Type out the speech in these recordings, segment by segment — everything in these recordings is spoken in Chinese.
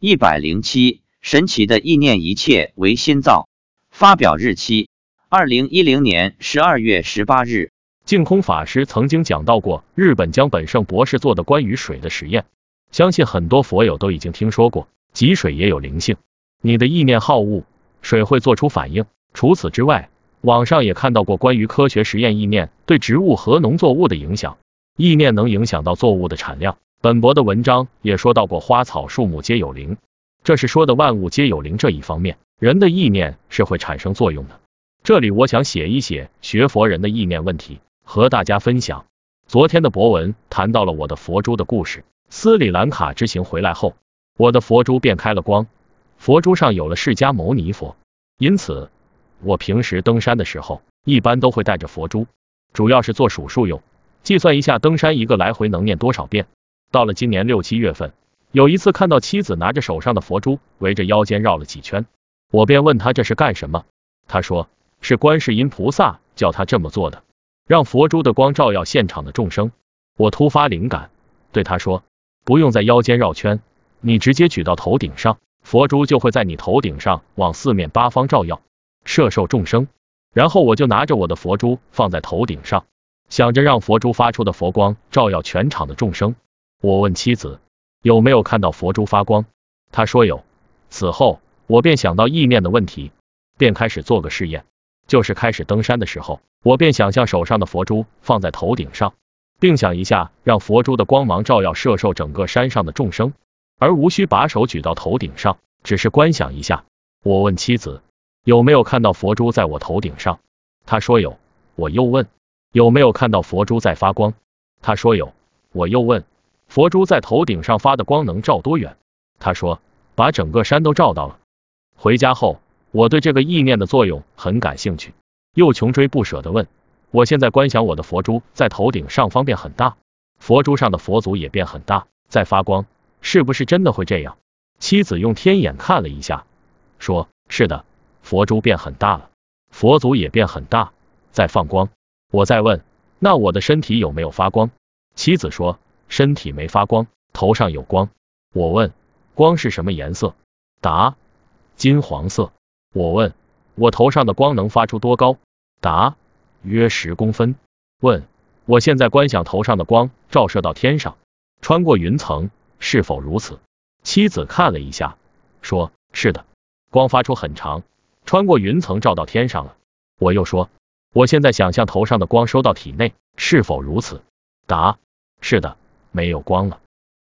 一百零七，神奇的意念，一切为心造。发表日期：二零一零年十二月十八日。净空法师曾经讲到过日本江本胜博士做的关于水的实验，相信很多佛友都已经听说过。积水也有灵性，你的意念好恶，水会做出反应。除此之外，网上也看到过关于科学实验意念对植物和农作物的影响，意念能影响到作物的产量。本博的文章也说到过花草树木皆有灵，这是说的万物皆有灵这一方面，人的意念是会产生作用的。这里我想写一写学佛人的意念问题。和大家分享，昨天的博文谈到了我的佛珠的故事。斯里兰卡之行回来后，我的佛珠便开了光，佛珠上有了释迦牟尼佛。因此，我平时登山的时候，一般都会带着佛珠，主要是做数数用，计算一下登山一个来回能念多少遍。到了今年六七月份，有一次看到妻子拿着手上的佛珠围着腰间绕了几圈，我便问他这是干什么，他说是观世音菩萨叫他这么做的。让佛珠的光照耀现场的众生。我突发灵感，对他说：“不用在腰间绕圈，你直接举到头顶上，佛珠就会在你头顶上往四面八方照耀，摄受众生。”然后我就拿着我的佛珠放在头顶上，想着让佛珠发出的佛光照耀全场的众生。我问妻子有没有看到佛珠发光，她说有。此后我便想到意念的问题，便开始做个试验。就是开始登山的时候，我便想象手上的佛珠放在头顶上，并想一下让佛珠的光芒照耀摄受整个山上的众生，而无需把手举到头顶上，只是观想一下。我问妻子有没有看到佛珠在我头顶上，她说有。我又问有没有看到佛珠在发光，她说有。我又问佛珠在头顶上发的光能照多远，他说把整个山都照到了。回家后。我对这个意念的作用很感兴趣，又穷追不舍的问：我现在观想我的佛珠在头顶上方变很大，佛珠上的佛祖也变很大，在发光，是不是真的会这样？妻子用天眼看了一下，说：是的，佛珠变很大了，佛祖也变很大，在放光。我再问：那我的身体有没有发光？妻子说：身体没发光，头上有光。我问：光是什么颜色？答：金黄色。我问，我头上的光能发出多高？答，约十公分。问，我现在观想头上的光照射到天上，穿过云层，是否如此？妻子看了一下，说，是的，光发出很长，穿过云层照到天上了。我又说，我现在想象头上的光收到体内，是否如此？答，是的，没有光了。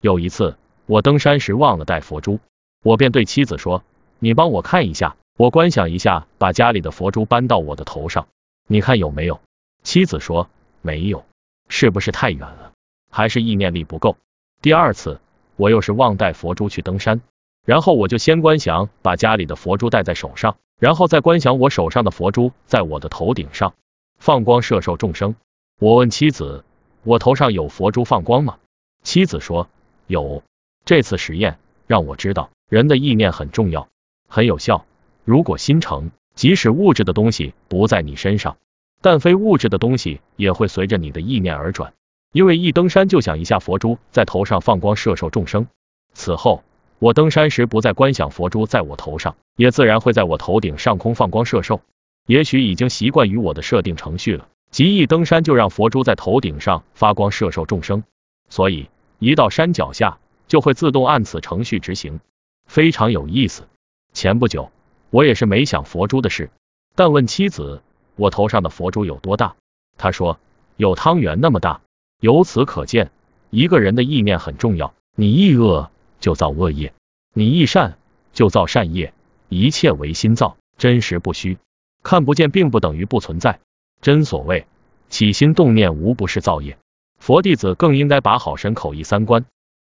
有一次，我登山时忘了带佛珠，我便对妻子说，你帮我看一下。我观想一下，把家里的佛珠搬到我的头上，你看有没有？妻子说没有，是不是太远了？还是意念力不够？第二次，我又是忘带佛珠去登山，然后我就先观想把家里的佛珠戴在手上，然后再观想我手上的佛珠在我的头顶上放光摄受众生。我问妻子，我头上有佛珠放光吗？妻子说有。这次实验让我知道，人的意念很重要，很有效。如果心诚，即使物质的东西不在你身上，但非物质的东西也会随着你的意念而转。因为一登山就想一下佛珠在头上放光摄受众生。此后，我登山时不再观想佛珠在我头上，也自然会在我头顶上空放光摄受。也许已经习惯于我的设定程序了，即一登山就让佛珠在头顶上发光摄受众生，所以一到山脚下就会自动按此程序执行，非常有意思。前不久。我也是没想佛珠的事，但问妻子，我头上的佛珠有多大？她说有汤圆那么大。由此可见，一个人的意念很重要。你意恶就造恶业，你意善就造善业，一切唯心造，真实不虚。看不见并不等于不存在。真所谓起心动念无不是造业。佛弟子更应该把好身口意三观。